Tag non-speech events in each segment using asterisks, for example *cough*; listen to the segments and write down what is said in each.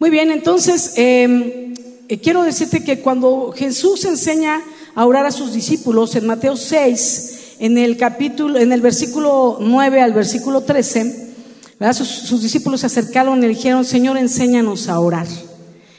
Muy bien, entonces em, eh, quiero decirte que cuando Jesús enseña a orar a sus discípulos en Mateo 6, en el capítulo, en el versículo 9 al versículo 13, sus, sus discípulos se acercaron y le dijeron, Señor, enséñanos a orar.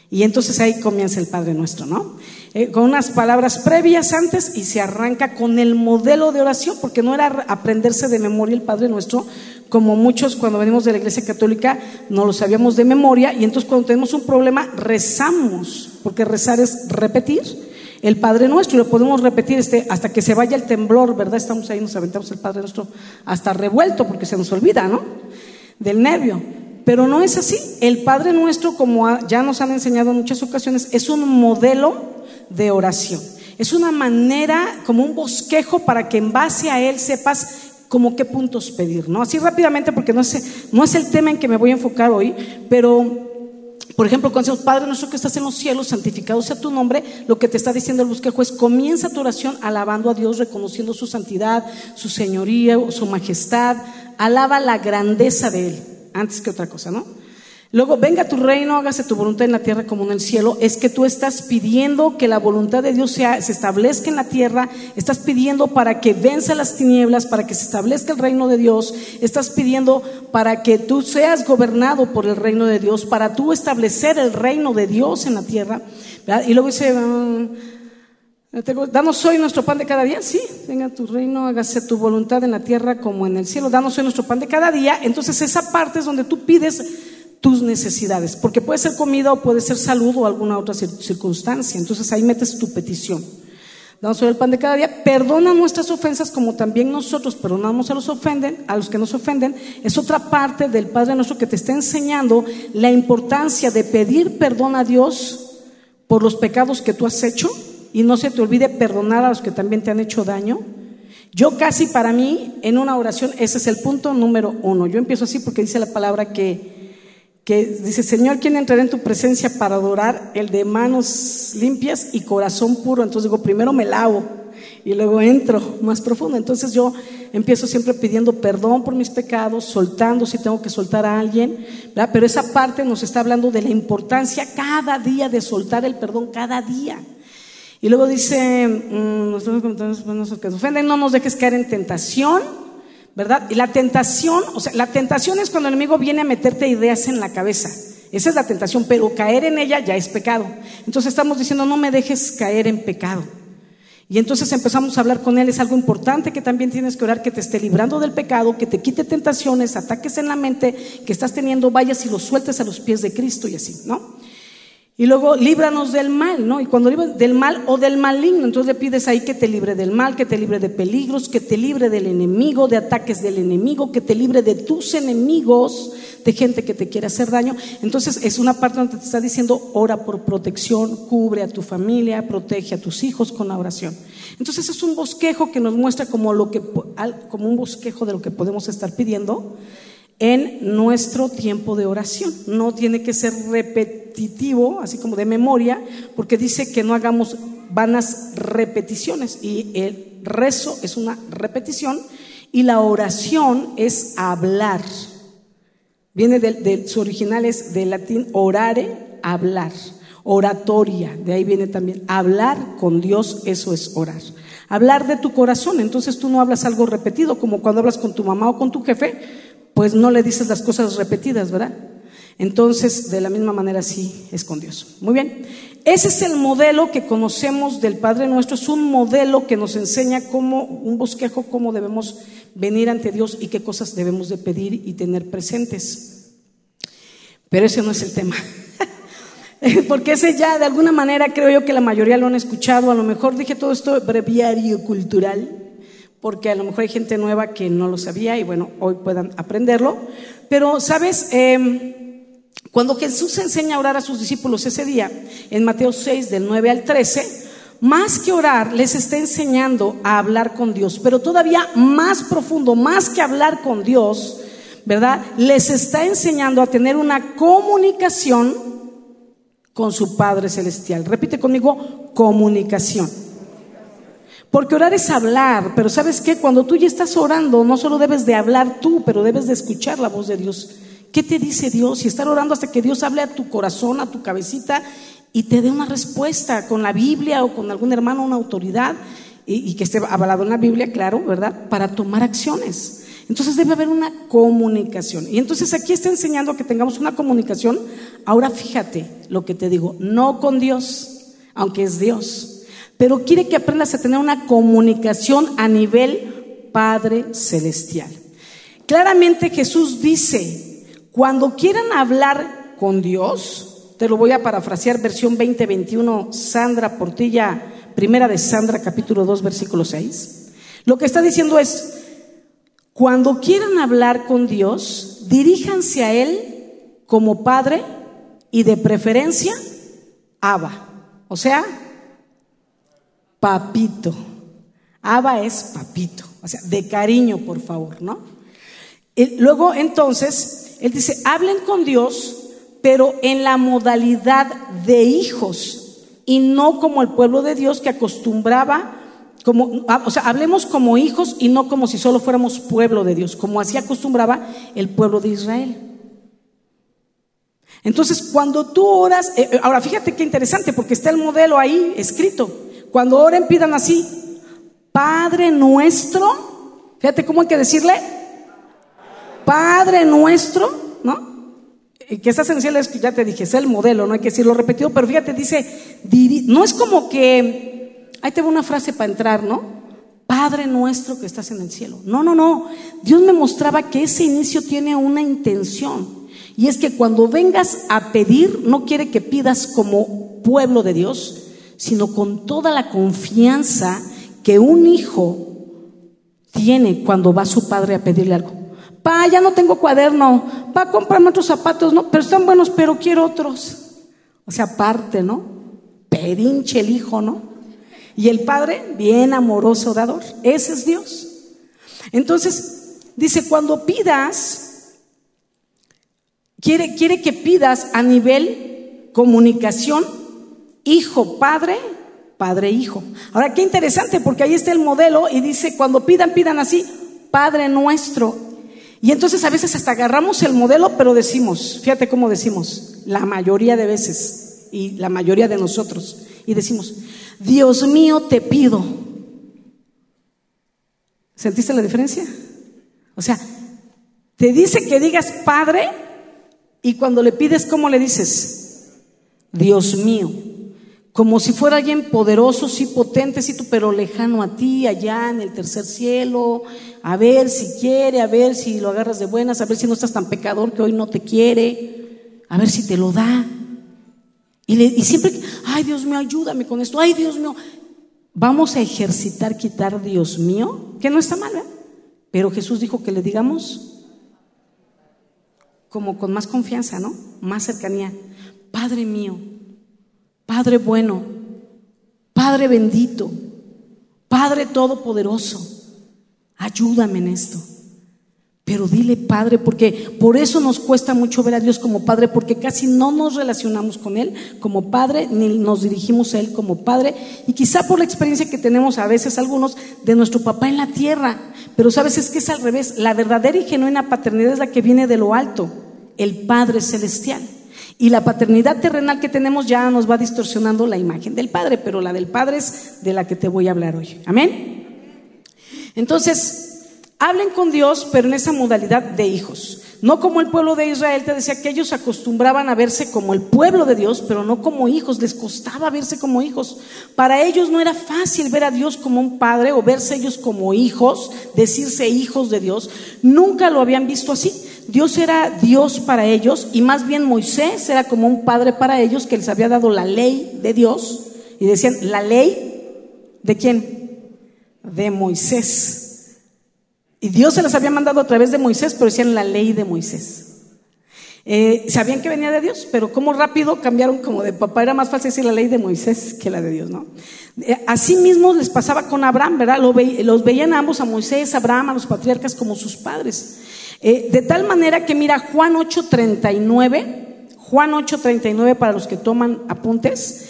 Y entonces ahí comienza el Padre Nuestro, ¿no? Eh, con unas palabras previas antes y se arranca con el modelo de oración, porque no era aprenderse de memoria el Padre Nuestro, como muchos cuando venimos de la Iglesia Católica no lo sabíamos de memoria, y entonces cuando tenemos un problema rezamos, porque rezar es repetir el Padre Nuestro, lo podemos repetir este, hasta que se vaya el temblor, ¿verdad? Estamos ahí, nos aventamos el Padre Nuestro hasta revuelto, porque se nos olvida, ¿no? Del nervio. Pero no es así. El Padre Nuestro, como ya nos han enseñado en muchas ocasiones, es un modelo de oración. Es una manera, como un bosquejo para que en base a él sepas como qué puntos pedir, ¿no? Así rápidamente, porque no es, no es el tema en que me voy a enfocar hoy, pero por ejemplo, cuando decimos, Padre nuestro que estás en los cielos, santificado sea tu nombre, lo que te está diciendo el bosquejo es, comienza tu oración alabando a Dios, reconociendo su santidad, su señoría, su majestad, alaba la grandeza de Él, antes que otra cosa, ¿no? Luego, venga tu reino, hágase tu voluntad en la tierra como en el cielo. Es que tú estás pidiendo que la voluntad de Dios se establezca en la tierra. Estás pidiendo para que venza las tinieblas, para que se establezca el reino de Dios. Estás pidiendo para que tú seas gobernado por el reino de Dios, para tú establecer el reino de Dios en la tierra. Y luego dice, mm, Danos hoy nuestro pan de cada día. Sí, venga tu reino, hágase tu voluntad en la tierra como en el cielo. Danos hoy nuestro pan de cada día. Entonces esa parte es donde tú pides tus necesidades, porque puede ser comida o puede ser salud o alguna otra circunstancia. Entonces ahí metes tu petición. Damos el pan de cada día, perdona nuestras ofensas como también nosotros perdonamos a los ofenden, a los que nos ofenden. Es otra parte del Padre nuestro que te está enseñando la importancia de pedir perdón a Dios por los pecados que tú has hecho y no se te olvide perdonar a los que también te han hecho daño. Yo casi para mí en una oración ese es el punto número uno. Yo empiezo así porque dice la palabra que que dice, Señor, ¿quién entrará en tu presencia para adorar? El de manos limpias y corazón puro. Entonces digo, primero me lavo y luego entro más profundo. Entonces yo empiezo siempre pidiendo perdón por mis pecados, soltando si tengo que soltar a alguien, pero esa parte nos está hablando de la importancia cada día de soltar el perdón, cada día. Y luego dice, mm, que ofenden, no nos dejes caer en tentación ¿verdad? Y la tentación, o sea, la tentación es cuando el enemigo viene a meterte ideas en la cabeza. Esa es la tentación, pero caer en ella ya es pecado. Entonces estamos diciendo, no me dejes caer en pecado. Y entonces empezamos a hablar con Él. Es algo importante que también tienes que orar, que te esté librando del pecado, que te quite tentaciones, ataques en la mente que estás teniendo, vayas y los sueltes a los pies de Cristo y así, ¿no? Y luego líbranos del mal, ¿no? Y cuando libras del mal o del maligno, entonces le pides ahí que te libre del mal, que te libre de peligros, que te libre del enemigo, de ataques del enemigo, que te libre de tus enemigos, de gente que te quiere hacer daño. Entonces es una parte donde te está diciendo, ora por protección, cubre a tu familia, protege a tus hijos con la oración. Entonces es un bosquejo que nos muestra como, lo que, como un bosquejo de lo que podemos estar pidiendo en nuestro tiempo de oración. No tiene que ser repetitivo, así como de memoria, porque dice que no hagamos vanas repeticiones y el rezo es una repetición y la oración es hablar. Viene de, su original es del latín orare, hablar. Oratoria, de ahí viene también hablar con Dios, eso es orar. Hablar de tu corazón, entonces tú no hablas algo repetido, como cuando hablas con tu mamá o con tu jefe, pues no le dices las cosas repetidas, ¿verdad? Entonces, de la misma manera sí es con Dios. Muy bien. Ese es el modelo que conocemos del Padre nuestro. Es un modelo que nos enseña cómo, un bosquejo, cómo debemos venir ante Dios y qué cosas debemos de pedir y tener presentes. Pero ese no es el tema. *laughs* Porque ese ya, de alguna manera, creo yo que la mayoría lo han escuchado. A lo mejor dije todo esto breviario cultural porque a lo mejor hay gente nueva que no lo sabía y bueno, hoy puedan aprenderlo. Pero, ¿sabes? Em, cuando Jesús enseña a orar a sus discípulos ese día, en Mateo 6, del 9 al 13, más que orar, les está enseñando a hablar con Dios, pero todavía más profundo, más que hablar con Dios, ¿verdad? Les está enseñando a tener una comunicación con su Padre Celestial. Repite conmigo, comunicación. Porque orar es hablar, pero ¿sabes qué? Cuando tú ya estás orando, no solo debes de hablar tú, pero debes de escuchar la voz de Dios ¿Qué te dice Dios? Y estar orando hasta que Dios hable a tu corazón, a tu cabecita y te dé una respuesta con la Biblia o con algún hermano, una autoridad, y, que esté avalado en la Biblia, claro, ¿verdad? Para tomar acciones. Entonces debe haber una comunicación. Y entonces aquí está enseñando que tengamos una comunicación. Ahora fíjate lo que te digo, no con Dios, aunque es Dios, pero quiere que aprendas a tener una comunicación a nivel Padre Celestial. Claramente Jesús dice, cuando quieran hablar con Dios, te lo voy a parafrasear, versión 2021, Sandra Portilla, primera de Sandra, capítulo 2, versículo 6. Lo que está diciendo es, cuando quieran hablar con Dios, diríjanse a Él como Padre y de preferencia, Abba. O sea, papito. Abba es papito. O sea, de cariño, por favor, ¿no? luego entonces, él dice, hablen con Dios, pero en la modalidad de hijos y no como el pueblo de Dios que acostumbraba, como, ah, o sea, hablemos como hijos y no como si solo fuéramos pueblo de Dios, como así acostumbraba el pueblo de Israel. Entonces, cuando tú oras, eh, eh, ahora fíjate qué interesante, porque está el modelo ahí escrito. Cuando oren, pidan así, Padre nuestro, fíjate cómo hay que decirle, Padre nuestro, ¿no? Que el cielo es, ya te dije, es el modelo, no hay que decirlo repetido, pero fíjate, dice, no es como que, ahí te una frase para entrar, ¿no? Padre nuestro que estás en el cielo. No, no, no. Dios me mostraba que ese inicio tiene una intención. Y es que cuando vengas a pedir, no quiere que pidas como pueblo de Dios, sino con toda la confianza que un hijo tiene cuando va su padre a pedirle algo. Pa, ya no tengo cuaderno. Pa, comprarme otros zapatos, ¿no? Pero están buenos, pero quiero otros. O sea, aparte, ¿no? Pedinche el hijo, ¿no? Y el padre, bien amoroso dador. Ese es Dios. Entonces, dice, cuando pidas, quiere, quiere que pidas a nivel comunicación, hijo, padre, padre, hijo. Ahora, qué interesante, porque ahí está el modelo y dice, cuando pidan, pidan así, Padre nuestro y entonces a veces hasta agarramos el modelo, pero decimos, fíjate cómo decimos, la mayoría de veces y la mayoría de nosotros, y decimos, Dios mío, te pido. ¿Sentiste la diferencia? O sea, te dice que digas Padre y cuando le pides, ¿cómo le dices? Dios mío como si fuera alguien poderoso, sí potente, sí, pero lejano a ti, allá en el tercer cielo, a ver si quiere, a ver si lo agarras de buenas, a ver si no estás tan pecador que hoy no te quiere, a ver si te lo da. Y, siempre, ay Dios mío, ayúdame con esto, ay Dios mío, vamos a ejercitar quitar Dios mío, que no está mal, ¿eh? pero Jesús dijo que le digamos como con más confianza, ¿no? Más cercanía, Padre mío Padre bueno, Padre bendito, Padre todopoderoso, ayúdame en esto. Pero dile Padre, porque por eso nos cuesta mucho ver a Dios como Padre, porque casi no nos relacionamos con Él como Padre, ni nos dirigimos a Él como Padre, y quizá por la experiencia que tenemos a veces algunos de nuestro papá en la tierra, pero sabes, es que es al revés, la verdadera y genuina paternidad es la que viene de lo alto, el Padre Celestial. Y la paternidad terrenal que tenemos ya nos va distorsionando la imagen del Padre, pero la del Padre es de la que te voy a hablar hoy. Amén. Entonces, hablen con Dios, pero en esa modalidad de hijos. No como el pueblo de Israel, te decía que ellos acostumbraban a verse como el pueblo de Dios, pero no como hijos, les costaba verse como hijos. Para ellos no era fácil ver a Dios como un padre o verse ellos como hijos, decirse hijos de Dios. Nunca lo habían visto así. Dios era Dios para ellos y más bien Moisés era como un padre para ellos que les había dado la ley de Dios y decían, ¿la ley de quién? De Moisés. Y Dios se las había mandado a través de Moisés, pero decían la ley de Moisés. Eh, sabían que venía de Dios, pero como rápido cambiaron como de papá, era más fácil decir la ley de Moisés que la de Dios, ¿no? Eh, así mismo les pasaba con Abraham, ¿verdad? los veían ambos, a Moisés, a Abraham, a los patriarcas como sus padres. Eh, de tal manera que mira Juan 8:39, Juan 8:39 para los que toman apuntes,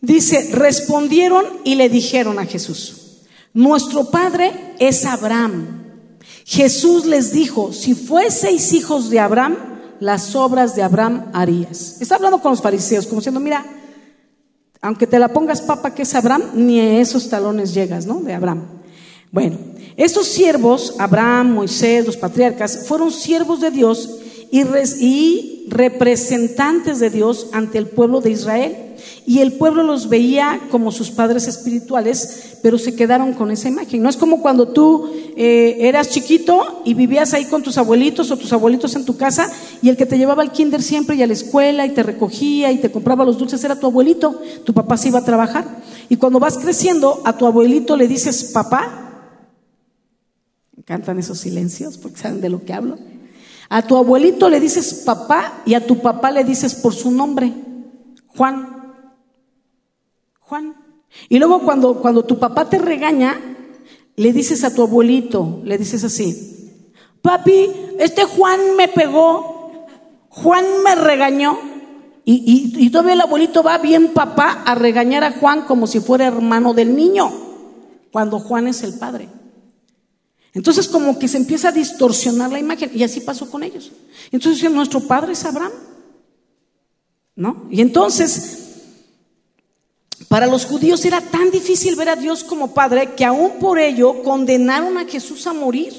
dice, respondieron y le dijeron a Jesús, nuestro padre es Abraham. Jesús les dijo, si fueseis hijos de Abraham, las obras de Abraham harías. Está hablando con los fariseos, como diciendo, mira, aunque te la pongas papa que es Abraham, ni a esos talones llegas, ¿no? De Abraham. Bueno, estos siervos, Abraham, Moisés, los patriarcas, fueron siervos de Dios y, representantes de Dios ante el pueblo de Israel. Y el pueblo los veía como sus padres espirituales, pero se quedaron con esa imagen. No es como cuando tú eh, eras chiquito y vivías ahí con tus abuelitos o tus abuelitos en tu casa y el que te llevaba al kinder siempre y a la escuela y te recogía y te compraba los dulces era tu abuelito. Tu papá se iba a trabajar. Y cuando vas creciendo, a tu abuelito le dices papá. Me encantan esos silencios porque saben de lo que hablo. A tu abuelito le dices papá y a tu papá le dices por su nombre, Juan. Juan. Y luego cuando, cuando tu papá te regaña, le dices a tu abuelito, le dices así, papi, este Juan me pegó, Juan me regañó. Y, y, todavía el abuelito va bien papá a regañar a Juan como si fuera hermano del niño, cuando Juan es el padre. Entonces como que se empieza a distorsionar la imagen y así pasó con ellos. Entonces nuestro padre es Abraham. ¿No? Y entonces para los judíos era tan difícil ver a Dios como Padre que aún por ello condenaron a Jesús a morir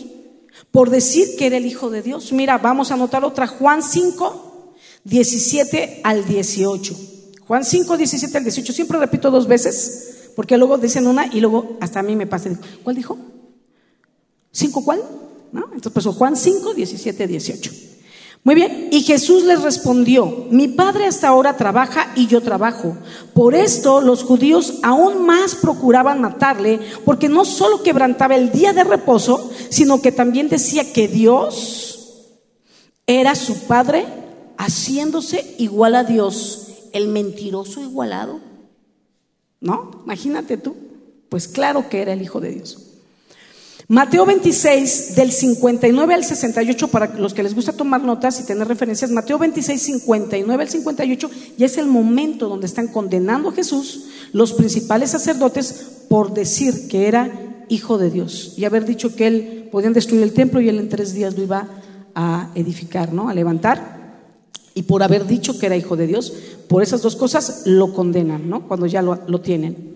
por decir que era el Hijo de Dios. Mira, vamos a anotar otra, Juan 5, 17 al 18. Juan 5, 17 al 18. Siempre repito dos veces, porque luego dicen una y luego hasta a mí me pasa. ¿Cuál dijo? ¿Cinco cuál? ¿No? Entonces, pues Juan 5, 17, 18. Muy bien, y Jesús les respondió, mi padre hasta ahora trabaja y yo trabajo. Por esto los judíos aún más procuraban matarle, porque no solo quebrantaba el día de reposo, sino que también decía que Dios era su padre, haciéndose igual a Dios, el mentiroso igualado. ¿No? Imagínate tú. Pues claro que era el Hijo de Dios. Mateo 26, del 59 al 68, para los que les gusta tomar notas y tener referencias, Mateo 26, 59 al 58, ya es el momento donde están condenando a Jesús los principales sacerdotes por decir que era hijo de Dios y haber dicho que él podían destruir el templo y él en tres días lo iba a edificar, ¿no? A levantar. Y por haber dicho que era hijo de Dios, por esas dos cosas lo condenan, ¿no? Cuando ya lo, lo tienen.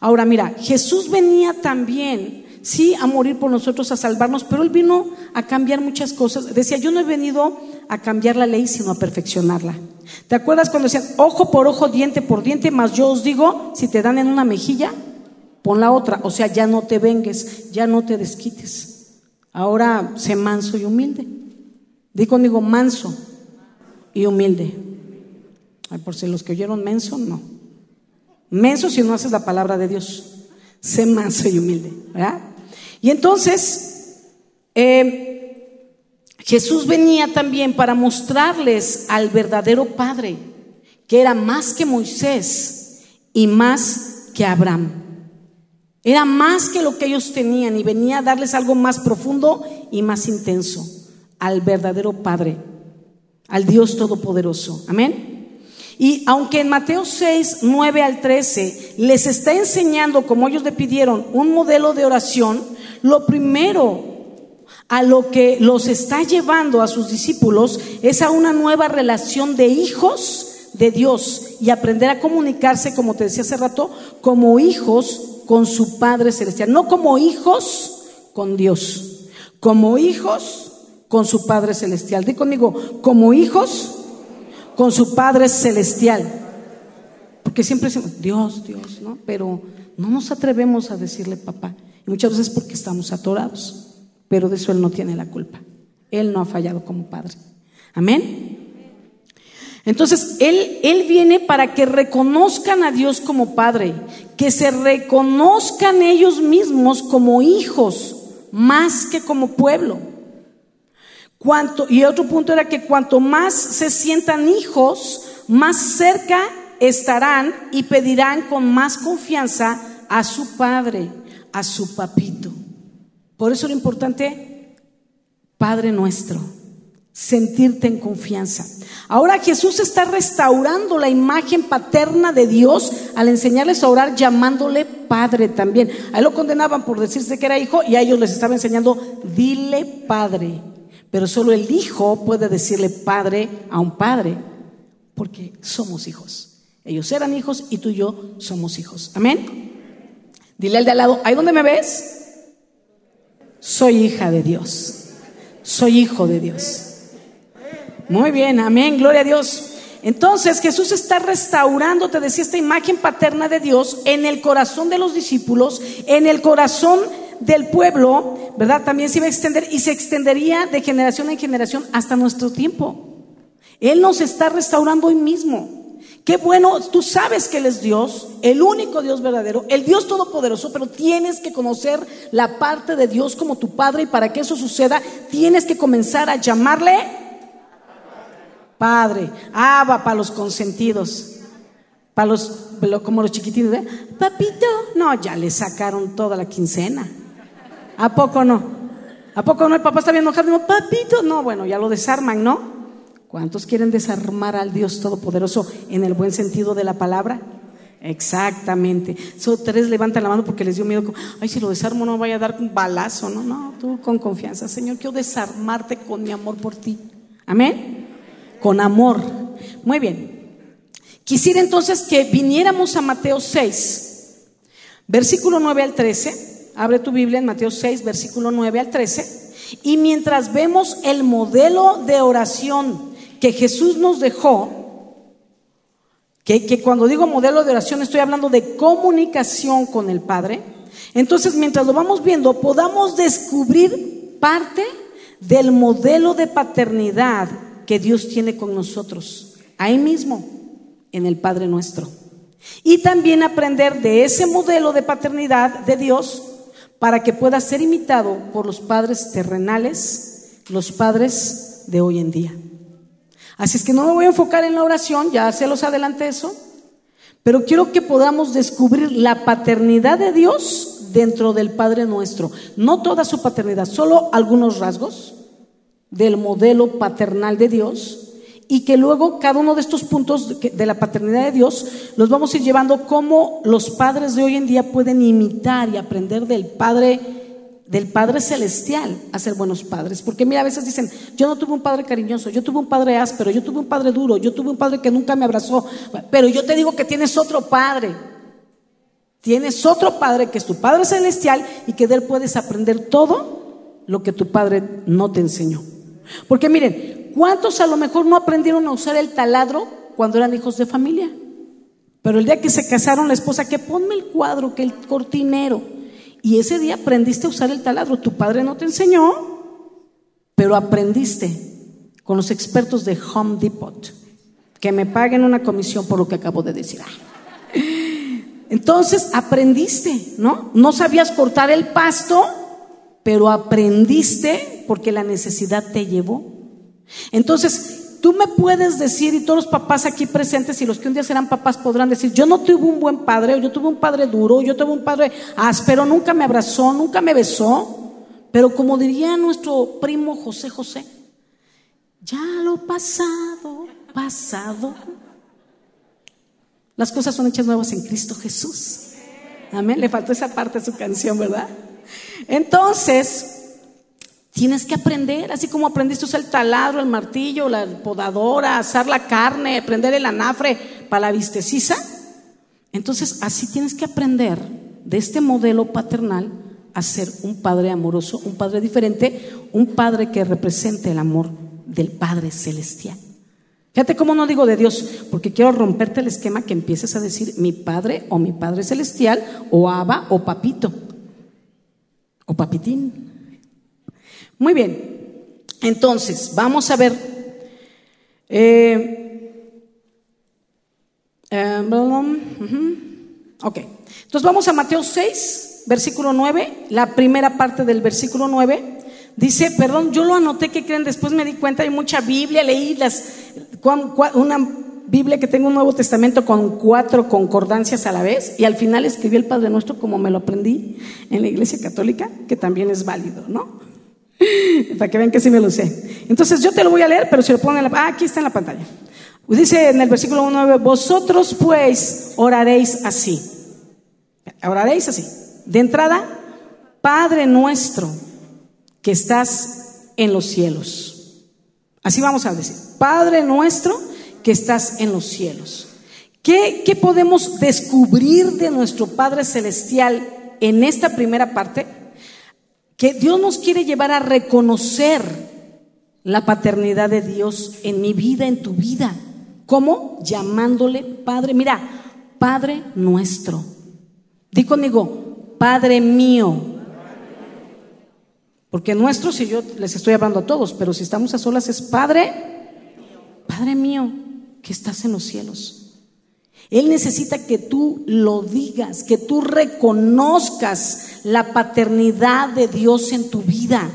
Ahora mira, Jesús venía también sí, a morir por nosotros, a salvarnos, pero Él vino a cambiar muchas cosas. Decía, yo no he venido a cambiar la ley, sino a perfeccionarla. ¿Te acuerdas cuando decían, ojo por ojo, diente por diente, más yo os digo, si te dan en una mejilla, pon la otra. O sea, ya no te vengues, ya no te desquites. Ahora sé manso y humilde. Di conmigo, manso y humilde. Ay, por si los que oyeron menso, no. Menso si no haces la palabra de Dios. Sé manso y humilde, ¿verdad? Y entonces, eh, Jesús venía también para mostrarles al verdadero Padre, que era más que Moisés y más que Abraham. Era más que lo que ellos tenían y venía a darles algo más profundo y más intenso, al verdadero Padre, al Dios Todopoderoso. Amén. Y aunque en Mateo 6, 9 al 13 les está enseñando, como ellos le pidieron, un modelo de oración, lo primero a lo que los está llevando a sus discípulos es a una nueva relación de hijos de Dios y aprender a comunicarse, como te decía hace rato, como hijos con su Padre Celestial, no como hijos con Dios, como hijos con su Padre Celestial. Di conmigo, como hijos con su Padre Celestial. Porque siempre decimos, Dios, Dios, ¿no? Pero no nos atrevemos a decirle papá muchas veces porque estamos atorados, pero de eso Él no tiene la culpa. Él no ha fallado como Padre. Amén. Entonces, él, él viene para que reconozcan a Dios como Padre, que se reconozcan ellos mismos como hijos, más que como pueblo. Y otro punto era que cuanto más se sientan hijos, más cerca estarán y pedirán con más confianza a su Padre a su papito. Por eso lo importante, Padre nuestro, sentirte en confianza. Ahora Jesús está restaurando la imagen paterna de Dios al enseñarles a orar llamándole Padre también. A él lo condenaban por decirse que era hijo y a ellos les estaba enseñando, dile Padre. Pero solo el hijo puede decirle padre a un padre, porque somos hijos. Ellos eran hijos y tú y yo somos hijos. Amén. Dile al de al lado, ¿ahí donde me ves? Soy hija de Dios. Soy hijo de Dios. Muy bien, amén, gloria a Dios. Entonces Jesús está restaurando, te decía, esta imagen paterna de Dios en el corazón de los discípulos, en el corazón del pueblo, ¿verdad? También se iba a extender y se extendería de generación en generación hasta nuestro tiempo. Él nos está restaurando hoy mismo. Qué bueno, tú sabes que Él es Dios, el único Dios verdadero, el Dios todopoderoso, pero tienes que conocer la parte de Dios como tu Padre y para que eso suceda, tienes que comenzar a llamarle Padre. Abba para los consentidos, para los, como los chiquititos, ¿eh? Papito, no, ya le sacaron toda la quincena. ¿A poco no? ¿A poco no? El papá está bien enojado. No, papito, no, bueno, ya lo desarman, ¿no? ¿Cuántos quieren desarmar al Dios Todopoderoso en el buen sentido de la palabra? Exactamente. Solo tres levantan la mano porque les dio miedo. Ay, si lo desarmo no vaya a dar un balazo. No, no, tú con confianza. Señor, quiero desarmarte con mi amor por ti. Amén. Con amor. Muy bien. Quisiera entonces que viniéramos a Mateo 6, versículo 9 al 13. Abre tu Biblia en Mateo 6, versículo 9 al 13. Y mientras vemos el modelo de oración que Jesús nos dejó, que, cuando digo modelo de oración estoy hablando de comunicación con el Padre, entonces mientras lo vamos viendo podamos descubrir parte del modelo de paternidad que Dios tiene con nosotros, ahí mismo, en el Padre nuestro. Y también aprender de ese modelo de paternidad de Dios para que pueda ser imitado por los padres terrenales, los padres de hoy en día. Así es que no me voy a enfocar en la oración, ya se los adelanté eso, pero quiero que podamos descubrir la paternidad de Dios dentro del Padre nuestro. No toda su paternidad, solo algunos rasgos del modelo paternal de Dios y que luego cada uno de estos puntos de la paternidad de Dios los vamos a ir llevando como los padres de hoy en día pueden imitar y aprender del Padre del Padre celestial a ser buenos padres, porque mira, a veces dicen, yo no tuve un padre cariñoso, yo tuve un padre áspero, yo tuve un padre duro, yo tuve un padre que nunca me abrazó, pero yo te digo que tienes otro padre. Tienes otro padre que es tu Padre celestial y que de él puedes aprender todo lo que tu padre no te enseñó. Porque miren, ¿Cuántos a lo mejor no aprendieron a usar el taladro cuando eran hijos de familia? Pero el día que se casaron la esposa, que ponme el cuadro, que el cortinero. Y ese día aprendiste a usar el taladro. Tu padre no te enseñó, pero aprendiste con los expertos de Home Depot. Que me paguen una comisión por lo que acabo de decir. Entonces aprendiste, ¿no? No sabías cortar el pasto, pero aprendiste porque la necesidad te llevó. Entonces, tú me puedes decir, y todos los papás aquí presentes y los que un día serán papás podrán decir, yo no tuve un buen padre, o yo tuve un padre duro, yo tuve un padre áspero, nunca me abrazó, nunca me besó, pero como diría nuestro primo José José, ya lo pasado, pasado. Las cosas son hechas nuevas en Cristo Jesús. Amén. Le faltó esa parte de su canción, ¿verdad? Entonces, Tienes que aprender, así como aprendiste usar el taladro, el martillo, la podadora, asar la carne, prender el anafre para la vistecisa. Entonces, así tienes que aprender de este modelo paternal a ser un padre amoroso, un padre diferente, un padre que represente el amor del Padre celestial. Fíjate cómo no digo de Dios, porque quiero romperte el esquema que empieces a decir mi Padre o mi Padre celestial, o Abba o Papito, o Papitín. Muy bien, entonces vamos a ver. Eh, eh, ok, entonces vamos a Mateo 6, versículo 9, la primera parte del versículo 9. Dice, perdón, yo lo anoté, que creen? Después me di cuenta, hay mucha Biblia, leí las, una Biblia que tengo un Nuevo Testamento con cuatro concordancias a la vez y al final escribí el Padre Nuestro como me lo aprendí en la Iglesia Católica, que también es válido, ¿no? *laughs* Para que vean que sí me lo sé. Entonces yo te lo voy a leer, pero si lo ponen en la... Ah, aquí está en la pantalla. Dice en el versículo 9, vosotros pues oraréis así. Oraréis así. De entrada, Padre nuestro, que estás en los cielos. Así vamos a decir, Padre nuestro que estás en los cielos. ¿Qué, ¿Qué, podemos descubrir de nuestro Padre Celestial en esta primera parte? Que Dios nos quiere llevar a reconocer la paternidad de Dios en mi vida, en tu vida. ¿Cómo? Llamándole Padre. Mira, Padre nuestro. Di conmigo, Padre mío. Porque nuestro, si yo les estoy hablando a todos, pero si estamos a solas es Padre, Padre mío, que estás en los cielos. Él necesita que tú lo digas, que tú reconozcas la paternidad de Dios en tu vida.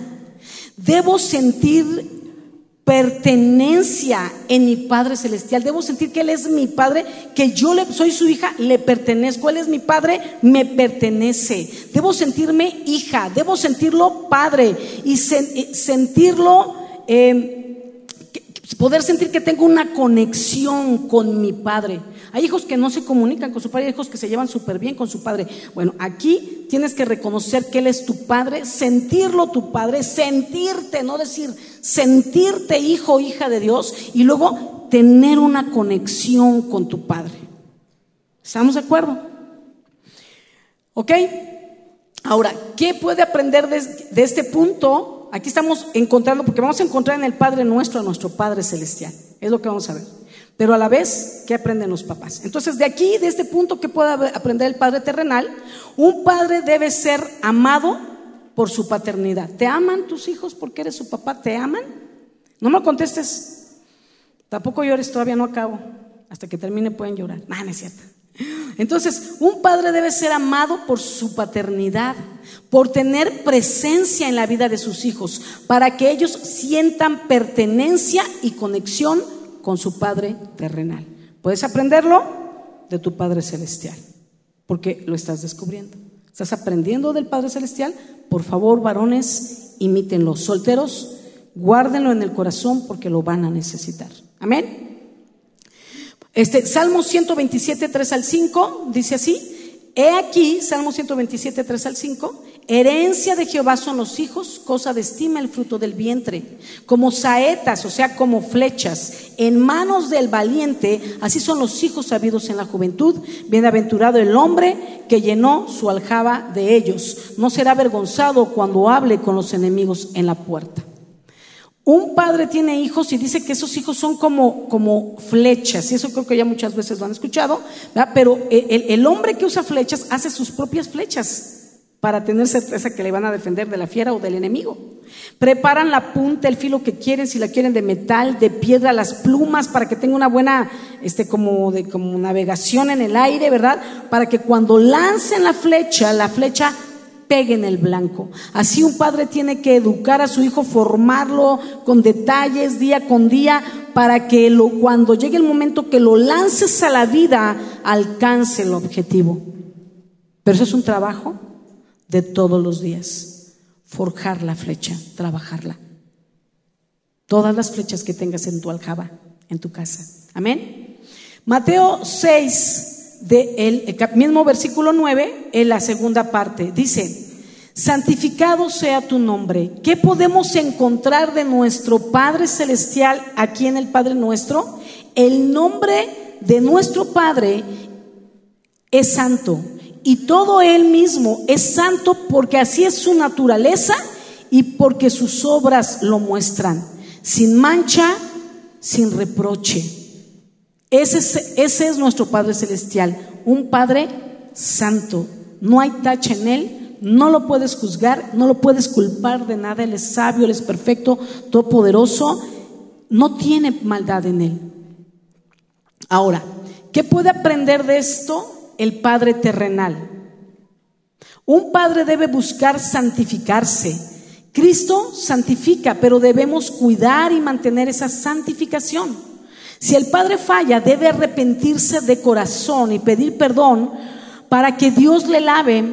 Debo sentir pertenencia en mi Padre Celestial. Debo sentir que Él es mi Padre, que yo le, soy su hija, le pertenezco. Él es mi Padre, me pertenece. Debo sentirme hija, debo sentirlo Padre y eh, sentirlo, eh, poder sentir que tengo una conexión con mi Padre. Hay hijos que no se comunican con su padre, hay hijos que se llevan súper bien con su padre. Bueno, aquí tienes que reconocer que Él es tu padre, sentirlo tu padre, sentirte, no decir, sentirte hijo o hija de Dios y luego tener una conexión con tu padre. ¿Estamos de acuerdo? ¿Ok? Ahora, ¿qué puede aprender de, de este punto? Aquí estamos encontrando, porque vamos a encontrar en el Padre nuestro a nuestro Padre Celestial. Es lo que vamos a ver pero a la vez, ¿qué aprenden los papás? Entonces, de aquí, de este punto, ¿qué puede aprender el padre terrenal? Un padre debe ser amado por su paternidad. ¿Te aman tus hijos porque eres su papá? ¿Te aman? No me contestes. Tampoco llores, todavía no acabo. Hasta que termine pueden llorar. No, no es cierto. Entonces, un padre debe ser amado por su paternidad, por tener presencia en la vida de sus hijos, para que ellos sientan pertenencia y conexión con su Padre terrenal. Puedes aprenderlo de tu Padre celestial, porque lo estás descubriendo. ¿Estás aprendiendo del Padre celestial? Por favor, varones, imítenlo. Solteros, guárdenlo en el corazón porque lo van a necesitar. Amén. Este, Salmo 127, 3 al 5, dice así. He aquí, Salmo 127, 3 al 5, Herencia de Jehová son los hijos, cosa de estima el fruto del vientre. Como saetas, o sea, como flechas, en manos del valiente, así son los hijos sabidos en la juventud. Bienaventurado el hombre que llenó su aljaba de ellos. No será avergonzado cuando hable con los enemigos en la puerta. Un padre tiene hijos y dice que esos hijos son como, como flechas, y eso creo que ya muchas veces lo han escuchado, pero el, el hombre que usa flechas hace sus propias flechas para tener certeza que le van a defender de la fiera o del enemigo. Preparan la punta, el filo que quieren, si la quieren de metal, de piedra, las plumas para que tenga una buena este como de como navegación en el aire, ¿verdad? Para que cuando lancen la flecha, la flecha pegue en el blanco. Así un padre tiene que educar a su hijo, formarlo con detalles día con día para que cuando llegue el momento que lo lances a la vida alcance el objetivo. Pero eso es un trabajo de todos los días. Forjar la flecha, trabajarla. Todas las flechas que tengas en tu aljaba, en tu casa. Amén. Mateo 6, de el, mismo versículo 9, en la segunda parte, dice, santificado sea tu nombre. ¿Qué podemos encontrar de nuestro Padre Celestial aquí en el Padre nuestro? El nombre de nuestro Padre es santo y todo Él mismo es santo porque así es su naturaleza y porque sus obras lo muestran, sin mancha, sin reproche. Ese es, nuestro Padre Celestial, un Padre santo. No hay tacha en Él, no lo puedes juzgar, no lo puedes culpar de nada. Él es sabio, Él es perfecto, todopoderoso, no tiene maldad en Él. Ahora, ¿qué puede aprender de esto? El Padre terrenal. Un padre debe buscar santificarse. Cristo santifica, pero debemos cuidar y mantener esa santificación. Si el padre falla, debe arrepentirse de corazón y pedir perdón para que Dios le lave,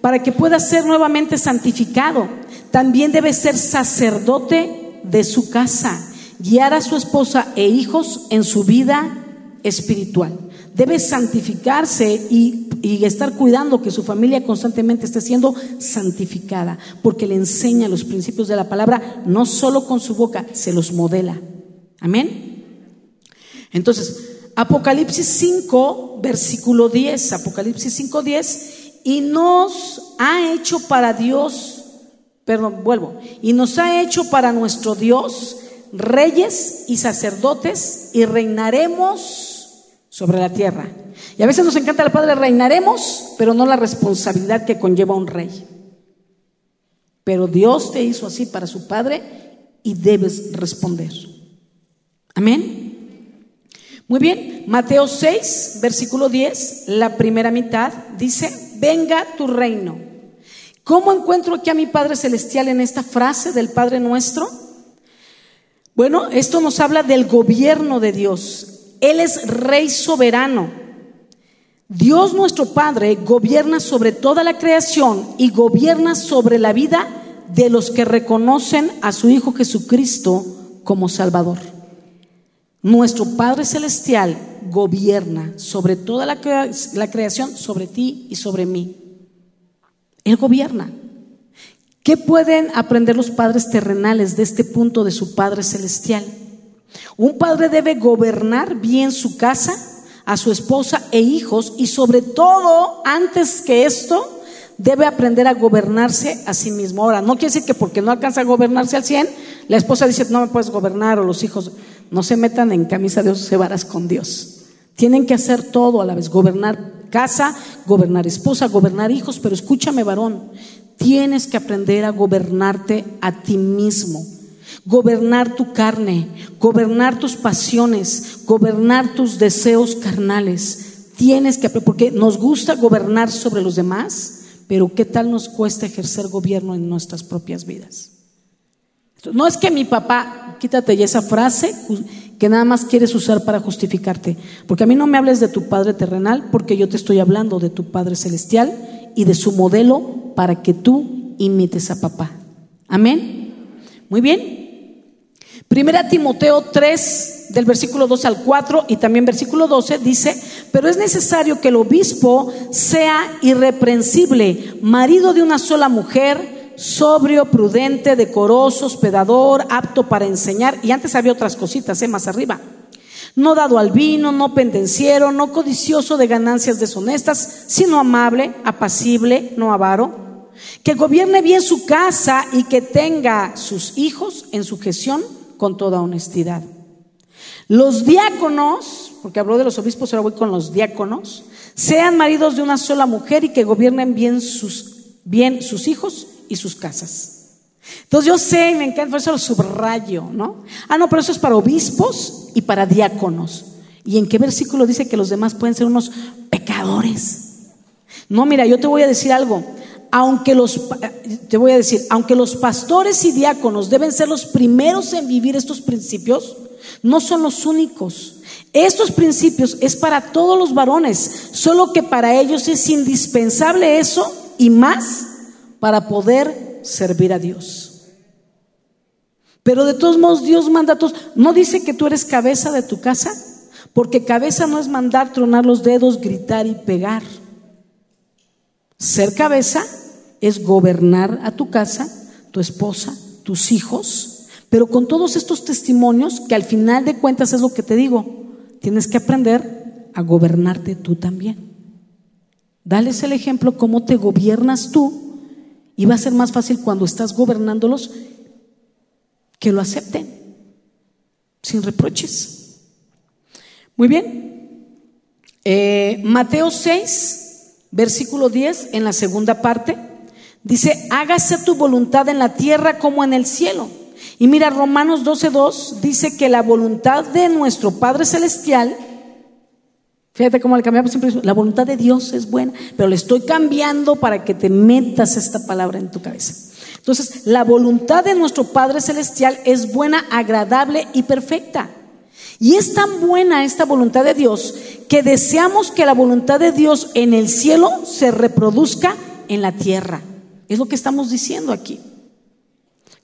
para que pueda ser nuevamente santificado. También debe ser sacerdote de su casa, guiar a su esposa e hijos en su vida espiritual. Debe santificarse y, estar cuidando que su familia constantemente esté siendo santificada, porque le enseña los principios de la palabra, no solo con su boca, se los modela. Amén. Entonces, Apocalipsis 5, versículo 10, Apocalipsis 5, 10, y nos ha hecho para Dios, perdón, vuelvo, y nos ha hecho para nuestro Dios reyes y sacerdotes y reinaremos sobre la tierra. Y a veces nos encanta la palabra reinaremos, pero no la responsabilidad que conlleva un rey. Pero Dios te hizo así para su Padre y debes responder. Amén. Muy bien, Mateo 6, versículo 10, la primera mitad dice, venga tu reino. ¿Cómo encuentro aquí a mi Padre Celestial en esta frase del Padre nuestro? Bueno, esto nos habla del gobierno de Dios. Él es rey soberano. Dios nuestro Padre gobierna sobre toda la creación y gobierna sobre la vida de los que reconocen a su Hijo Jesucristo como Salvador. Nuestro Padre Celestial gobierna sobre toda la, creación, sobre ti y sobre mí. Él gobierna. ¿Qué pueden aprender los padres terrenales de este punto de su Padre Celestial? Un padre debe gobernar bien su casa, a su esposa e hijos y sobre todo, antes que esto, debe aprender a gobernarse a sí mismo. Ahora, no quiere decir que porque no alcanza a gobernarse al 100, la esposa dice, no me puedes gobernar o los hijos, no se metan en camisa de once varas con Dios. Tienen que hacer todo a la vez, gobernar casa, gobernar esposa, gobernar hijos, pero escúchame varón, tienes que aprender a gobernarte a ti mismo, gobernar tu carne, gobernar tus pasiones, gobernar tus deseos carnales. Tienes que, porque nos gusta gobernar sobre los demás, pero ¿qué tal nos cuesta ejercer gobierno en nuestras propias vidas? No es que mi papá, quítate ya esa frase que nada más quieres usar para justificarte, porque a mí no me hables de tu Padre terrenal, porque yo te estoy hablando de tu Padre celestial y de su modelo para que tú imites a papá. Amén. Muy bien. Primera Timoteo 3, del versículo 2 al 4 y también versículo 12 dice, pero es necesario que el obispo sea irreprensible, marido de una sola mujer, sobrio, prudente, decoroso, hospedador, apto para enseñar. Y antes había otras cositas, ¿eh? más arriba. No dado al vino, no pendenciero, no codicioso de ganancias deshonestas, sino amable, apacible, no avaro. Que gobierne bien su casa y que tenga sus hijos en su gestión con toda honestidad. Los diáconos, porque habló de los obispos, ahora voy con los diáconos, sean maridos de una sola mujer y que gobiernen bien sus, bien sus hijos y sus casas. Entonces yo sé, me encanta, eso lo subrayo, ¿no? Ah, no, pero eso es para obispos y para diáconos. ¿Y en qué versículo dice que los demás pueden ser unos pecadores? No, mira, yo te voy a decir algo. Aunque los, te voy a decir, aunque los pastores y diáconos deben ser los primeros en vivir estos principios, no son los únicos. Estos principios es para todos los varones, solo que para ellos es indispensable eso y más para poder servir a Dios. Pero de todos modos Dios manda a todos. ¿No dice que tú eres cabeza de tu casa? Porque cabeza no es mandar, tronar los dedos, gritar y pegar. Ser cabeza es gobernar a tu casa, tu esposa, tus hijos, pero con todos estos testimonios que al final de cuentas es lo que te digo, tienes que aprender a gobernarte tú también. Dales el ejemplo cómo te gobiernas tú y va a ser más fácil cuando estás gobernándolos que lo acepten, sin reproches. Muy bien. Eh, Mateo 6, versículo 10, en la segunda parte, dice, hágase tu voluntad en la tierra como en el cielo. Y mira, Romanos 12.2 dice que la voluntad de nuestro Padre Celestial Fíjate cómo le cambiamos siempre. La voluntad de Dios es buena, pero le estoy cambiando para que te metas esta palabra en tu cabeza. Entonces, la voluntad de nuestro Padre Celestial es buena, agradable y perfecta. Y es tan buena esta voluntad de Dios que deseamos que la voluntad de Dios en el cielo se reproduzca en la tierra. Es lo que estamos diciendo aquí.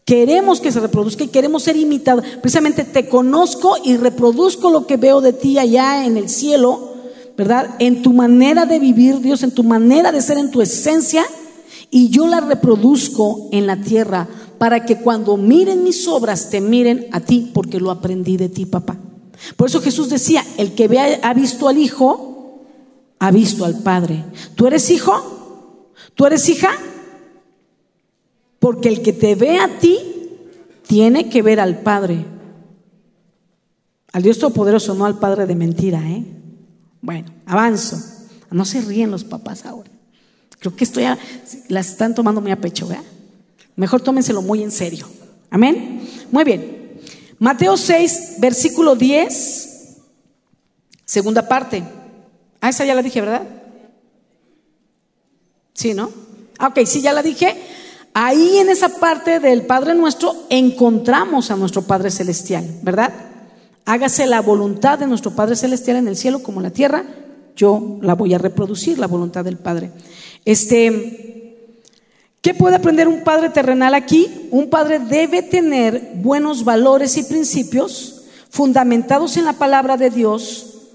Queremos que se reproduzca y queremos ser imitados. Precisamente te conozco y reproduzco lo que veo de ti allá en el cielo, ¿verdad? En tu manera de vivir, Dios, en tu manera de ser, en tu esencia, y yo la reproduzco en la tierra para que cuando miren mis obras te miren a ti, porque lo aprendí de ti, papá. Por eso Jesús decía, el que ha visto al Hijo, ha visto al Padre. ¿Tú eres hijo? ¿Tú eres hija? Porque el que te ve a ti, tiene que ver al Padre. Al Dios Todopoderoso, no al Padre de mentira, ¿eh? Bueno, avanzo. No se ríen los papás ahora. Creo que esto ya las están tomando muy a pecho, ¿verdad? Mejor tómenselo muy en serio. Amén. Muy bien. Mateo 6, versículo 10, segunda parte. Ah, esa ya la dije, ¿verdad? Sí, ¿no? Ah, ok, sí, ya la dije. Ahí en esa parte del Padre nuestro encontramos a nuestro Padre Celestial, ¿verdad? Hágase la voluntad de nuestro Padre Celestial en el cielo como en la tierra. Yo la voy a reproducir, la voluntad del Padre. Este, ¿qué puede aprender un padre terrenal aquí? Un padre debe tener buenos valores y principios fundamentados en la palabra de Dios,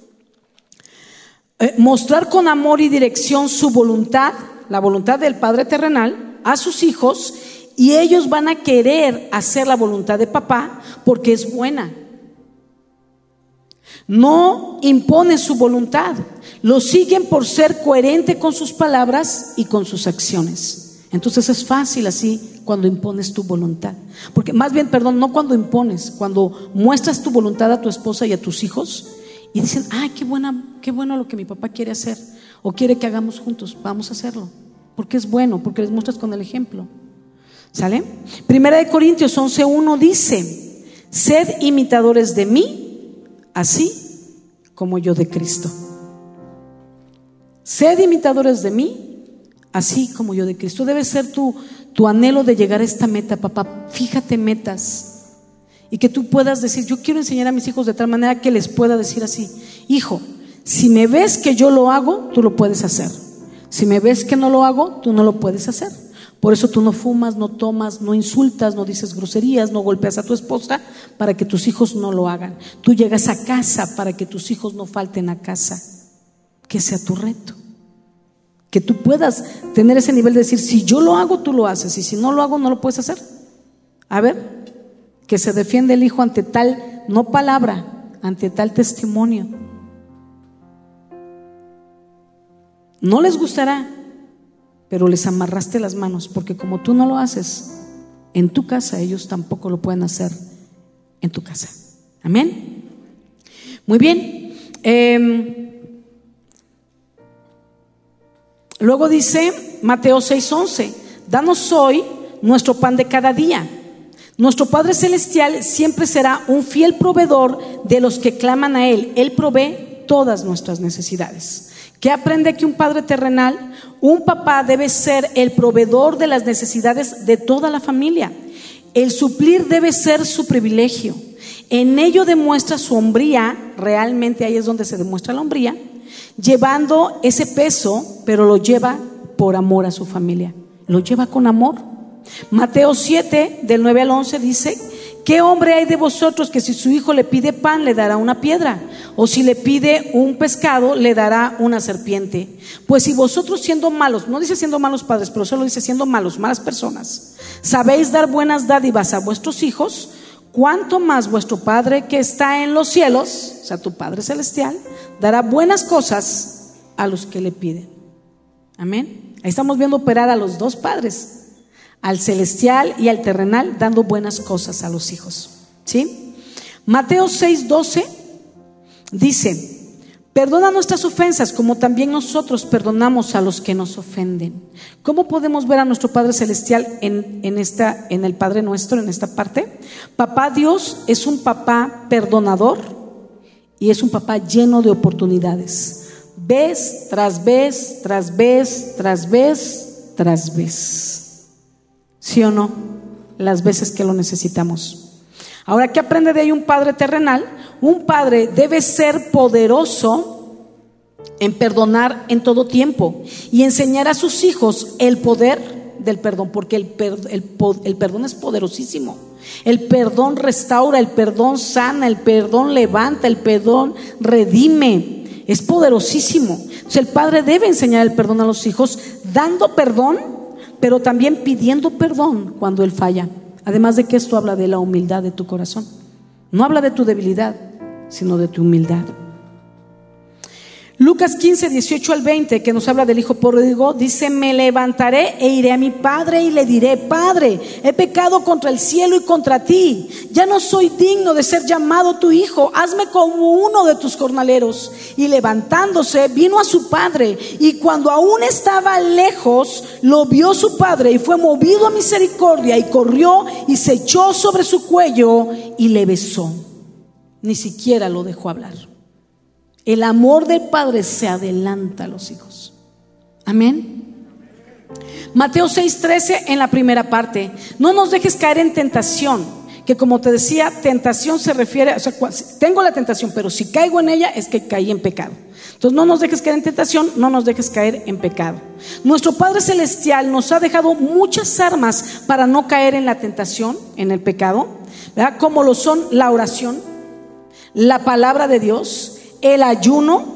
eh, mostrar con amor y dirección su voluntad, la voluntad del padre terrenal, a sus hijos y ellos van a querer hacer la voluntad de papá porque es buena. No impone su voluntad, lo siguen por ser coherente con sus palabras y con sus acciones. Entonces es fácil así cuando impones tu voluntad. Porque más bien, perdón, no cuando impones, cuando muestras tu voluntad a tu esposa y a tus hijos y dicen, ay, qué buena, qué bueno lo que mi papá quiere hacer o quiere que hagamos juntos, vamos a hacerlo. Porque es bueno, porque les muestras con el ejemplo. ¿Sale? Primera de Corintios 11.1 dice, sed imitadores de mí, así como yo de Cristo. Sed imitadores de mí, así como yo de Cristo. Debe ser tu, tu anhelo de llegar a esta meta, papá. Fíjate metas. Y que tú puedas decir, yo quiero enseñar a mis hijos de tal manera que les pueda decir así, hijo, si me ves que yo lo hago, tú lo puedes hacer. Si me ves que no lo hago, tú no lo puedes hacer. Por eso tú no fumas, no tomas, no insultas, no dices groserías, no golpeas a tu esposa para que tus hijos no lo hagan. Tú llegas a casa para que tus hijos no falten a casa. Que sea tu reto. Que tú puedas tener ese nivel de decir, si yo lo hago, tú lo haces. Y si no lo hago, no lo puedes hacer. A ver, que se defiende el hijo ante tal, no palabra, ante tal testimonio. No les gustará, pero les amarraste las manos, porque como tú no lo haces en tu casa, ellos tampoco lo pueden hacer en tu casa. Amén. Muy bien. Em, luego dice Mateo 6:11, danos hoy nuestro pan de cada día. Nuestro Padre Celestial siempre será un fiel proveedor de los que claman a Él. Él provee todas nuestras necesidades. ¿Qué aprende que un padre terrenal? Un papá debe ser el proveedor de las necesidades de toda la familia. El suplir debe ser su privilegio. En ello demuestra su hombría, realmente ahí es donde se demuestra la hombría, llevando ese peso, pero lo lleva por amor a su familia. Lo lleva con amor. Mateo 7, del 9 al 11 dice, ¿Qué hombre hay de vosotros que si su hijo le pide pan le dará una piedra? O si le pide un pescado le dará una serpiente? Pues si vosotros siendo malos, no dice siendo malos padres, pero solo dice siendo malos, malas personas, sabéis dar buenas dádivas a vuestros hijos, ¿cuánto más vuestro Padre que está en los cielos, o sea, tu Padre celestial, dará buenas cosas a los que le piden? Amén. Ahí estamos viendo operar a los dos padres al celestial y al terrenal, dando buenas cosas a los hijos. ¿Sí? Mateo 6:12 dice, perdona nuestras ofensas como también nosotros perdonamos a los que nos ofenden. ¿Cómo podemos ver a nuestro Padre Celestial en, en, esta, en el Padre nuestro, en esta parte? Papá Dios es un papá perdonador y es un papá lleno de oportunidades. Vez tras vez, tras vez, tras vez, tras vez. ¿Sí o no? Las veces que lo necesitamos. Ahora, ¿qué aprende de ahí un padre terrenal? Un padre debe ser poderoso en perdonar en todo tiempo y enseñar a sus hijos el poder del perdón, porque el, el perdón es poderosísimo. El perdón restaura, el perdón sana, el perdón levanta, el perdón redime. Es poderosísimo. Entonces el padre debe enseñar el perdón a los hijos, dando perdón, pero también pidiendo perdón cuando él falla. Además de que esto habla de la humildad de tu corazón. No habla de tu debilidad, sino de tu humildad. Lucas 15, 18 al 20, que nos habla del hijo pródigo, dice, me levantaré e iré a mi padre y le diré, Padre, he pecado contra el cielo y contra ti, ya no soy digno de ser llamado tu hijo, hazme como uno de tus jornaleros. Y levantándose, vino a su padre, y cuando aún estaba lejos, lo vio su padre y fue movido a misericordia y corrió y se echó sobre su cuello y le besó. Ni siquiera lo dejó hablar. El amor del Padre se adelanta a los hijos. Amén. Mateo 6:13 en la primera parte. No nos dejes caer en tentación, que como te decía, tentación se refiere, o tengo la tentación, pero si caigo en ella es que caí en pecado. Entonces no nos dejes caer en tentación, no nos dejes caer en pecado. Nuestro Padre Celestial nos ha dejado muchas armas para no caer en la tentación, en el pecado, ¿verdad? como lo son la oración, la palabra de Dios, el ayuno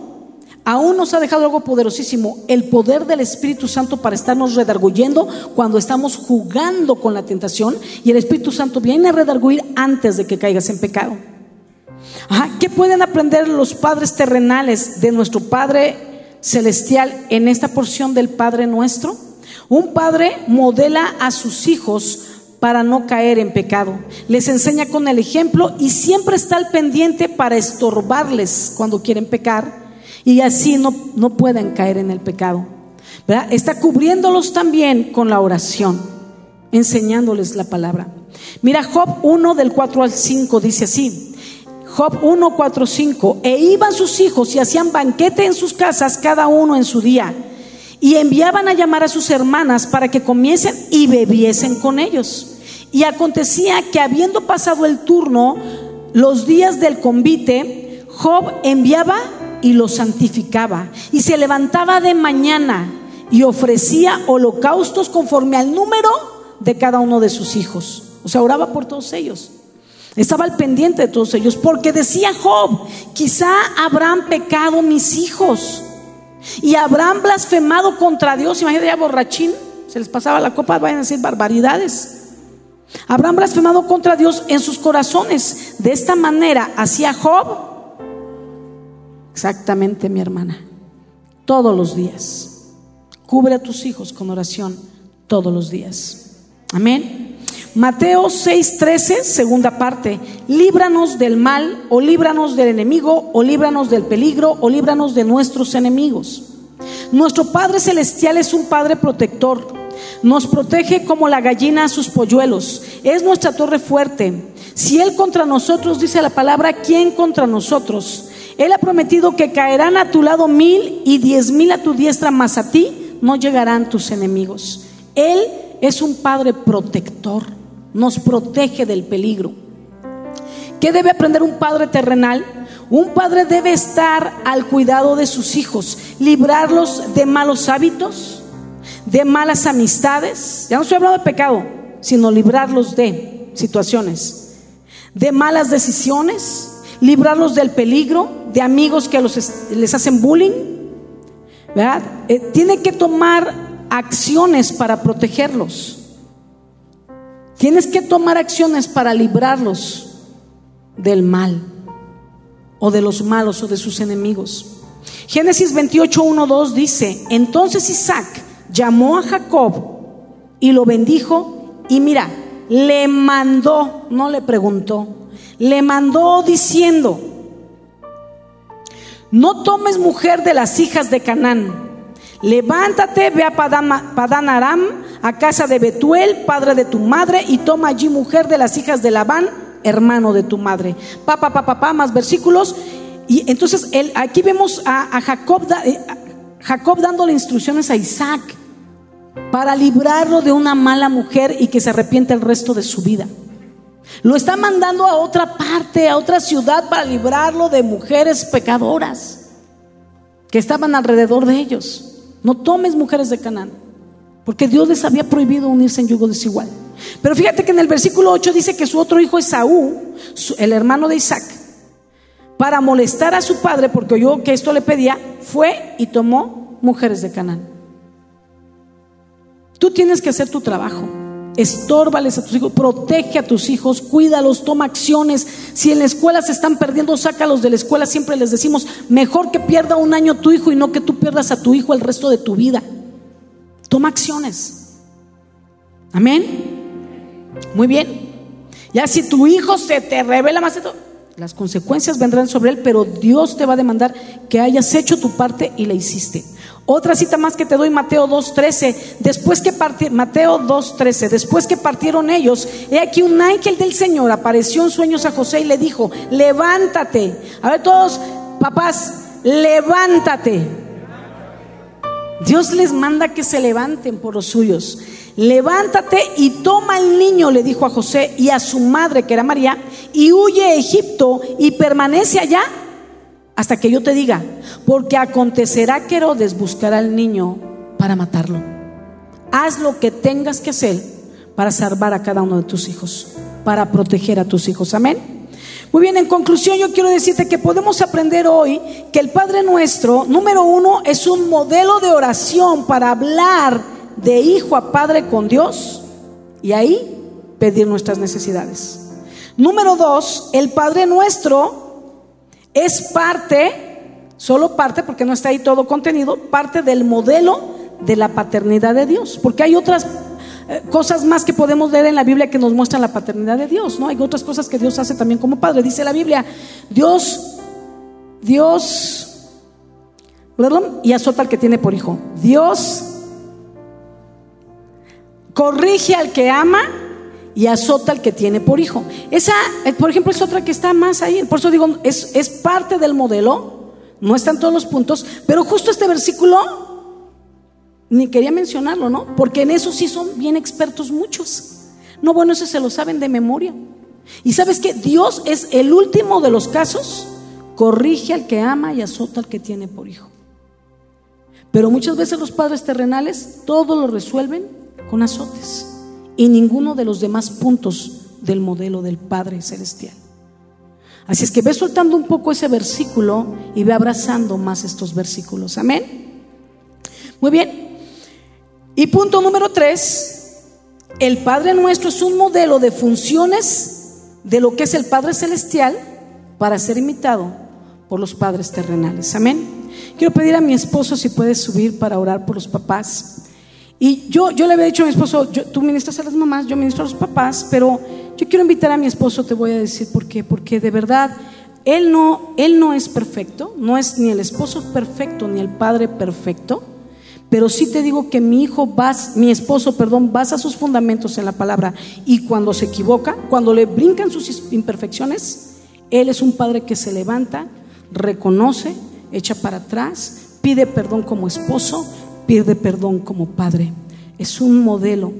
aún nos ha dejado algo poderosísimo, el poder del Espíritu Santo para estarnos redarguyendo cuando estamos jugando con la tentación y el Espíritu Santo viene a redarguir antes de que caigas en pecado. ¿Qué pueden aprender los padres terrenales de nuestro Padre Celestial en esta porción del Padre nuestro? Un padre modela a sus hijos para no caer en pecado. Les enseña con el ejemplo y siempre está al pendiente para estorbarles cuando quieren pecar y así no, no pueden caer en el pecado. Está cubriéndolos también con la oración, enseñándoles la palabra. Mira, Job 1 del 4 al 5 dice así. Job 1, 4, 5. E iban sus hijos y hacían banquete en sus casas, cada uno en su día y enviaban a llamar a sus hermanas para que comiesen y bebiesen con ellos. Y acontecía que habiendo pasado el turno, los días del convite, Job enviaba y los santificaba y se levantaba de mañana y ofrecía holocaustos conforme al número de cada uno de sus hijos. O sea, oraba por todos ellos. Estaba al pendiente de todos ellos porque decía Job, quizá habrán pecado mis hijos y habrán blasfemado contra Dios. Imagínate ya borrachín, se les pasaba la copa, vayan a decir barbaridades. Habrán blasfemado contra Dios en sus corazones. De esta manera hacía Job. Exactamente, mi hermana. Todos los días. Cubre a tus hijos con oración todos los días. Amén. Mateo 6:13, segunda parte. Líbranos del mal, o líbranos del enemigo, o líbranos del peligro, o líbranos de nuestros enemigos. Nuestro Padre Celestial es un Padre protector. Nos protege como la gallina a sus polluelos. Es nuestra torre fuerte. Si Él contra nosotros, dice la palabra, ¿quién contra nosotros? Él ha prometido que caerán a tu lado mil y diez mil a tu diestra, mas a ti no llegarán tus enemigos. Él es un Padre protector nos protege del peligro. ¿Qué debe aprender un padre terrenal? Un padre debe estar al cuidado de sus hijos, librarlos de malos hábitos, de malas amistades. Ya no estoy hablando de pecado, sino librarlos de situaciones, de malas decisiones, librarlos del peligro, de amigos que les hacen bullying. Eh, tiene que tomar acciones para protegerlos. Tienes que tomar acciones para librarlos del mal o de los malos o de sus enemigos. Génesis 28, 1, 2 dice, entonces Isaac llamó a Jacob y lo bendijo y mira, le mandó, no le preguntó, le mandó diciendo, no tomes mujer de las hijas de Canaán Levántate, ve a Padán Aram, a casa de Betuel, padre de tu madre, y toma allí mujer de las hijas de Labán, hermano de tu madre. Papá, papá, papá, más versículos. Y entonces aquí vemos a, Jacob, eh, Jacob dándole instrucciones a Isaac para librarlo de una mala mujer y que se arrepiente el resto de su vida. Lo está mandando a otra parte, a otra ciudad para librarlo de mujeres pecadoras que estaban alrededor de ellos. No tomes mujeres de Canaán. Porque Dios les había prohibido unirse en yugo desigual. Pero fíjate que en el versículo 8 dice que su otro hijo Esaú, el hermano de Isaac, para molestar a su padre, porque oyó que esto le pedía, fue y tomó mujeres de Canaán. Tú tienes que hacer tu trabajo. Estórbales a tus hijos, protege a tus hijos, cuídalos, toma acciones. Si en la escuela se están perdiendo, sácalos de la escuela. Siempre les decimos, mejor que pierda un año tu hijo y no que tú pierdas a tu hijo el resto de tu vida. Toma acciones. Amén. Muy bien. Ya si tu hijo se te revela más de todo, las consecuencias vendrán sobre él, pero Dios te va a demandar que hayas hecho tu parte y la hiciste. Otra cita más que te doy, Mateo 2.13. Después que partieron, Mateo 2.13, después que partieron ellos, he aquí un ángel del Señor apareció en sueños a José y le dijo, levántate. A ver todos, papás, levántate. Dios les manda que se levanten por los suyos. Levántate y toma al niño, le dijo a José y a su madre, que era María, y huye a Egipto y permanece allá hasta que yo te diga, porque acontecerá que Herodes buscará al niño para matarlo. Haz lo que tengas que hacer para salvar a cada uno de tus hijos, para proteger a tus hijos. Amén. Muy bien, en conclusión yo quiero decirte que podemos aprender hoy que el Padre nuestro, número uno, es un modelo de oración para hablar de hijo a padre con Dios y ahí pedir nuestras necesidades. Número dos, el Padre nuestro es parte, solo parte, porque no está ahí todo contenido, parte del modelo de la paternidad de Dios. Porque hay otras cosas más que podemos leer en la Biblia que nos muestran la paternidad de Dios, ¿no? Hay otras cosas que Dios hace también como padre. Dice la Biblia, Dios, Dios, y azota al que tiene por hijo. Dios corrige al que ama y azota al que tiene por hijo. Esa, eh, por ejemplo, es otra que está más ahí. Por eso digo, es, es parte del modelo, no están todos los puntos, pero justo este versículo ni quería mencionarlo, ¿no? Porque en eso sí son bien expertos muchos. No, bueno, eso se lo saben de memoria. Y sabes que Dios es el último de los casos, corrige al que ama y azota al que tiene por hijo. Pero muchas veces los padres terrenales todo lo resuelven con azotes y ninguno de los demás puntos del modelo del Padre Celestial. Así es que ve soltando un poco ese versículo y ve abrazando más estos versículos. Amén. Muy bien. Y punto número tres, el Padre nuestro es un modelo de funciones de lo que es el Padre Celestial para ser imitado por los padres terrenales. Amén. Quiero pedir a mi esposo si puede subir para orar por los papás. Y yo, yo le había dicho a mi esposo, tú ministras a las mamás, yo ministro a los papás, pero yo quiero invitar a mi esposo, te voy a decir por qué, porque de verdad, él no, él no es perfecto, no es ni el esposo perfecto, ni el padre perfecto, pero sí te digo que mi hijo, vas, mi esposo, perdón, basa sus fundamentos en la palabra y cuando se equivoca, cuando le brincan sus imperfecciones, él es un padre que se levanta, reconoce, echa para atrás, pide perdón como esposo, pierde perdón como padre. Es un modelo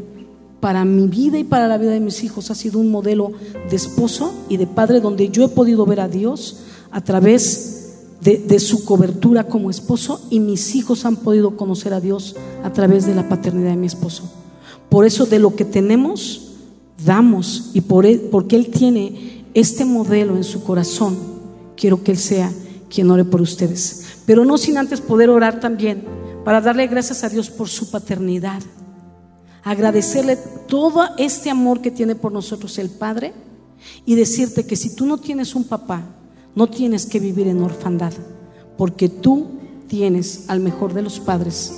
para mi vida y para la vida de mis hijos. Ha sido un modelo de esposo y de padre donde yo he podido ver a Dios a través de, su cobertura como esposo y mis hijos han podido conocer a Dios a través de la paternidad de mi esposo. Por eso de lo que tenemos, damos y por porque Él tiene este modelo en su corazón, quiero que Él sea quien ore por ustedes. Pero no sin antes poder orar también para darle gracias a Dios por su paternidad, agradecerle todo este amor que tiene por nosotros el Padre y decirte que si tú no tienes un papá, no tienes que vivir en orfandad, porque tú tienes al mejor de los padres.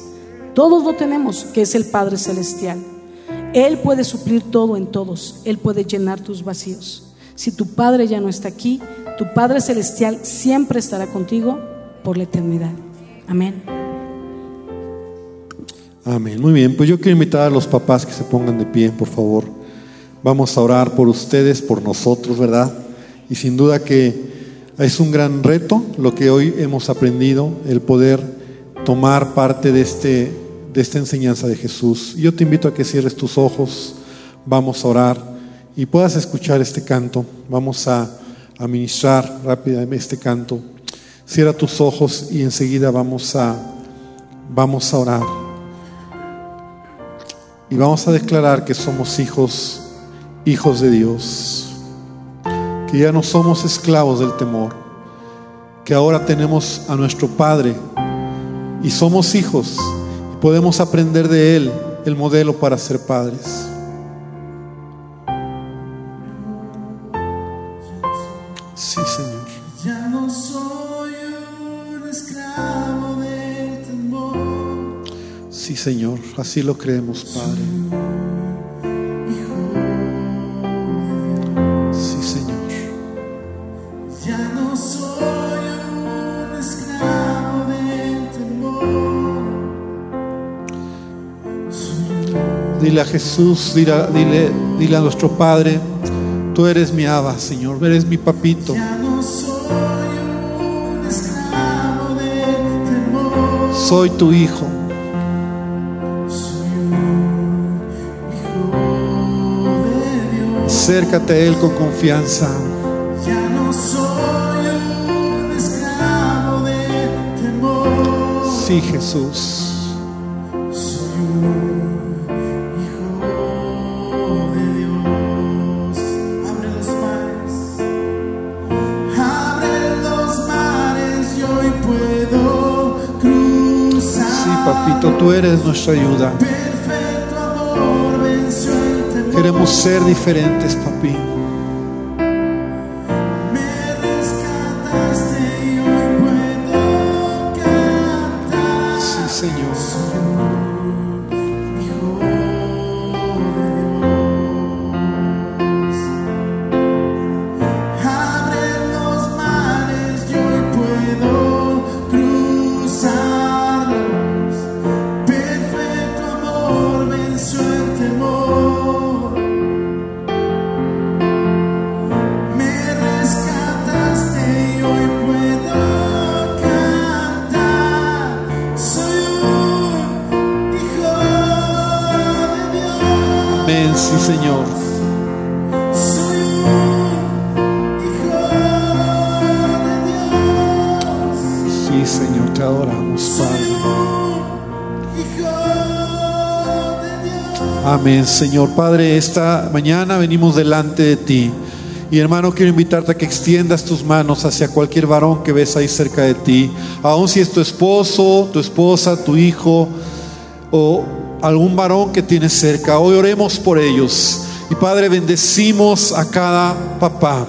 Todos lo tenemos, que es el Padre Celestial. Él puede suplir todo en todos, Él puede llenar tus vacíos. Si tu Padre ya no está aquí, tu Padre Celestial siempre estará contigo por la eternidad. Amén. Amén. Muy bien, pues yo quiero invitar a los papás que se pongan de pie, por favor. Vamos a orar por ustedes, por nosotros, ¿verdad? Y sin duda que es un gran reto lo que hoy hemos aprendido, el poder tomar parte de, este, de esta enseñanza de Jesús. Yo te invito a que cierres tus ojos, vamos a orar y puedas escuchar este canto. Vamos a, a ministrar rápidamente este canto. Cierra tus ojos y enseguida vamos a, vamos a orar. y vamos a declarar que somos hijos, hijos de Dios, que ya no somos esclavos del temor, que ahora tenemos a nuestro Padre y somos hijos y podemos aprender de Él el modelo para ser padres. Sí, Señor. Ya no soy un esclavo del temor, Sí, Señor. Así lo creemos, Padre. Dile a Jesús, dile, a- dile, dile a nuestro Padre, tú eres mi Abba, Señor, eres mi papito. Soy tu hijo. Acércate a Él con confianza. Ya no soy un esclavo del temor. Sí, Jesús. Eres nuestra ayuda. Queremos ser diferentes, papi. Sí, Señor. Señor. Padre, esta mañana venimos delante de ti. Y hermano, quiero invitarte a que extiendas tus manos hacia cualquier varón que ves ahí cerca de ti. Aun si es tu esposo, tu esposa, tu hijo o algún varón que tienes cerca. Hoy oremos por ellos. Y Padre, bendecimos a cada papá.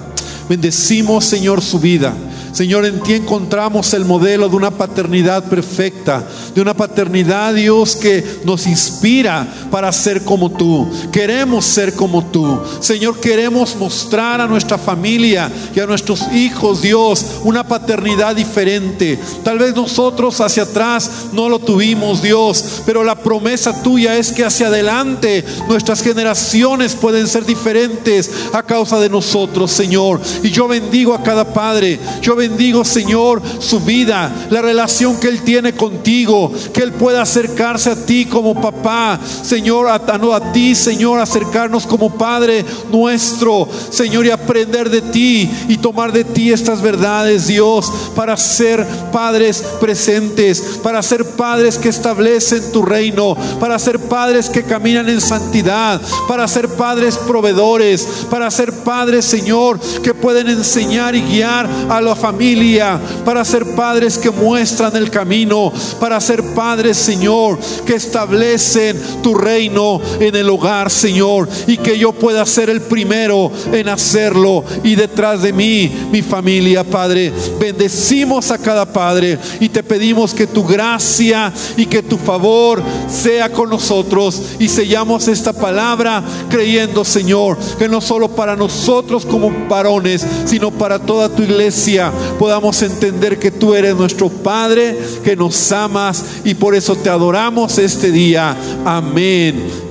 Bendecimos, Señor, su vida. Señor, en ti encontramos el modelo de una paternidad perfecta, de una paternidad, Dios, que nos inspira para ser como tú. Queremos ser como tú. Señor, queremos mostrar a nuestra familia y a nuestros hijos, Dios, una paternidad diferente. Tal vez nosotros hacia atrás no lo tuvimos, Dios, pero la promesa tuya es que hacia adelante nuestras generaciones pueden ser diferentes a causa de nosotros, Señor. Y yo bendigo a cada padre. Yo bendigo, Señor, su vida, la relación que Él tiene contigo, que Él pueda acercarse a ti como papá, Señor, no, a ti, Señor, acercarnos como Padre nuestro, Señor, y aprender de ti y tomar de ti estas verdades, Dios, para ser padres presentes, para ser padres que establecen tu reino, para ser padres que caminan en santidad, para ser padres proveedores, para ser padres, Señor, que pueden enseñar y guiar a la familia, para ser padres que muestran el camino, para ser padres, Señor, que establecen tu reino en el hogar, Señor, y que yo pueda ser el primero en hacerlo y detrás de mí, mi familia, Padre. Bendecimos a cada padre y te pedimos que tu gracia y que tu favor sea con nosotros y sellamos esta palabra creyendo, Señor, que no solo para nosotros como varones, sino para toda tu iglesia podamos entender que tú eres nuestro Padre, que nos amas y por eso te adoramos este día.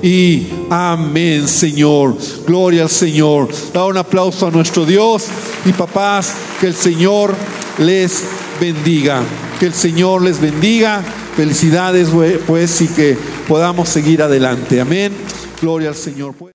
Y amén, Señor. Gloria al Señor. Da un aplauso a nuestro Dios y papás, que el Señor les bendiga. Que el Señor les bendiga. Felicidades, pues, y que podamos seguir adelante. Amén. Gloria al Señor.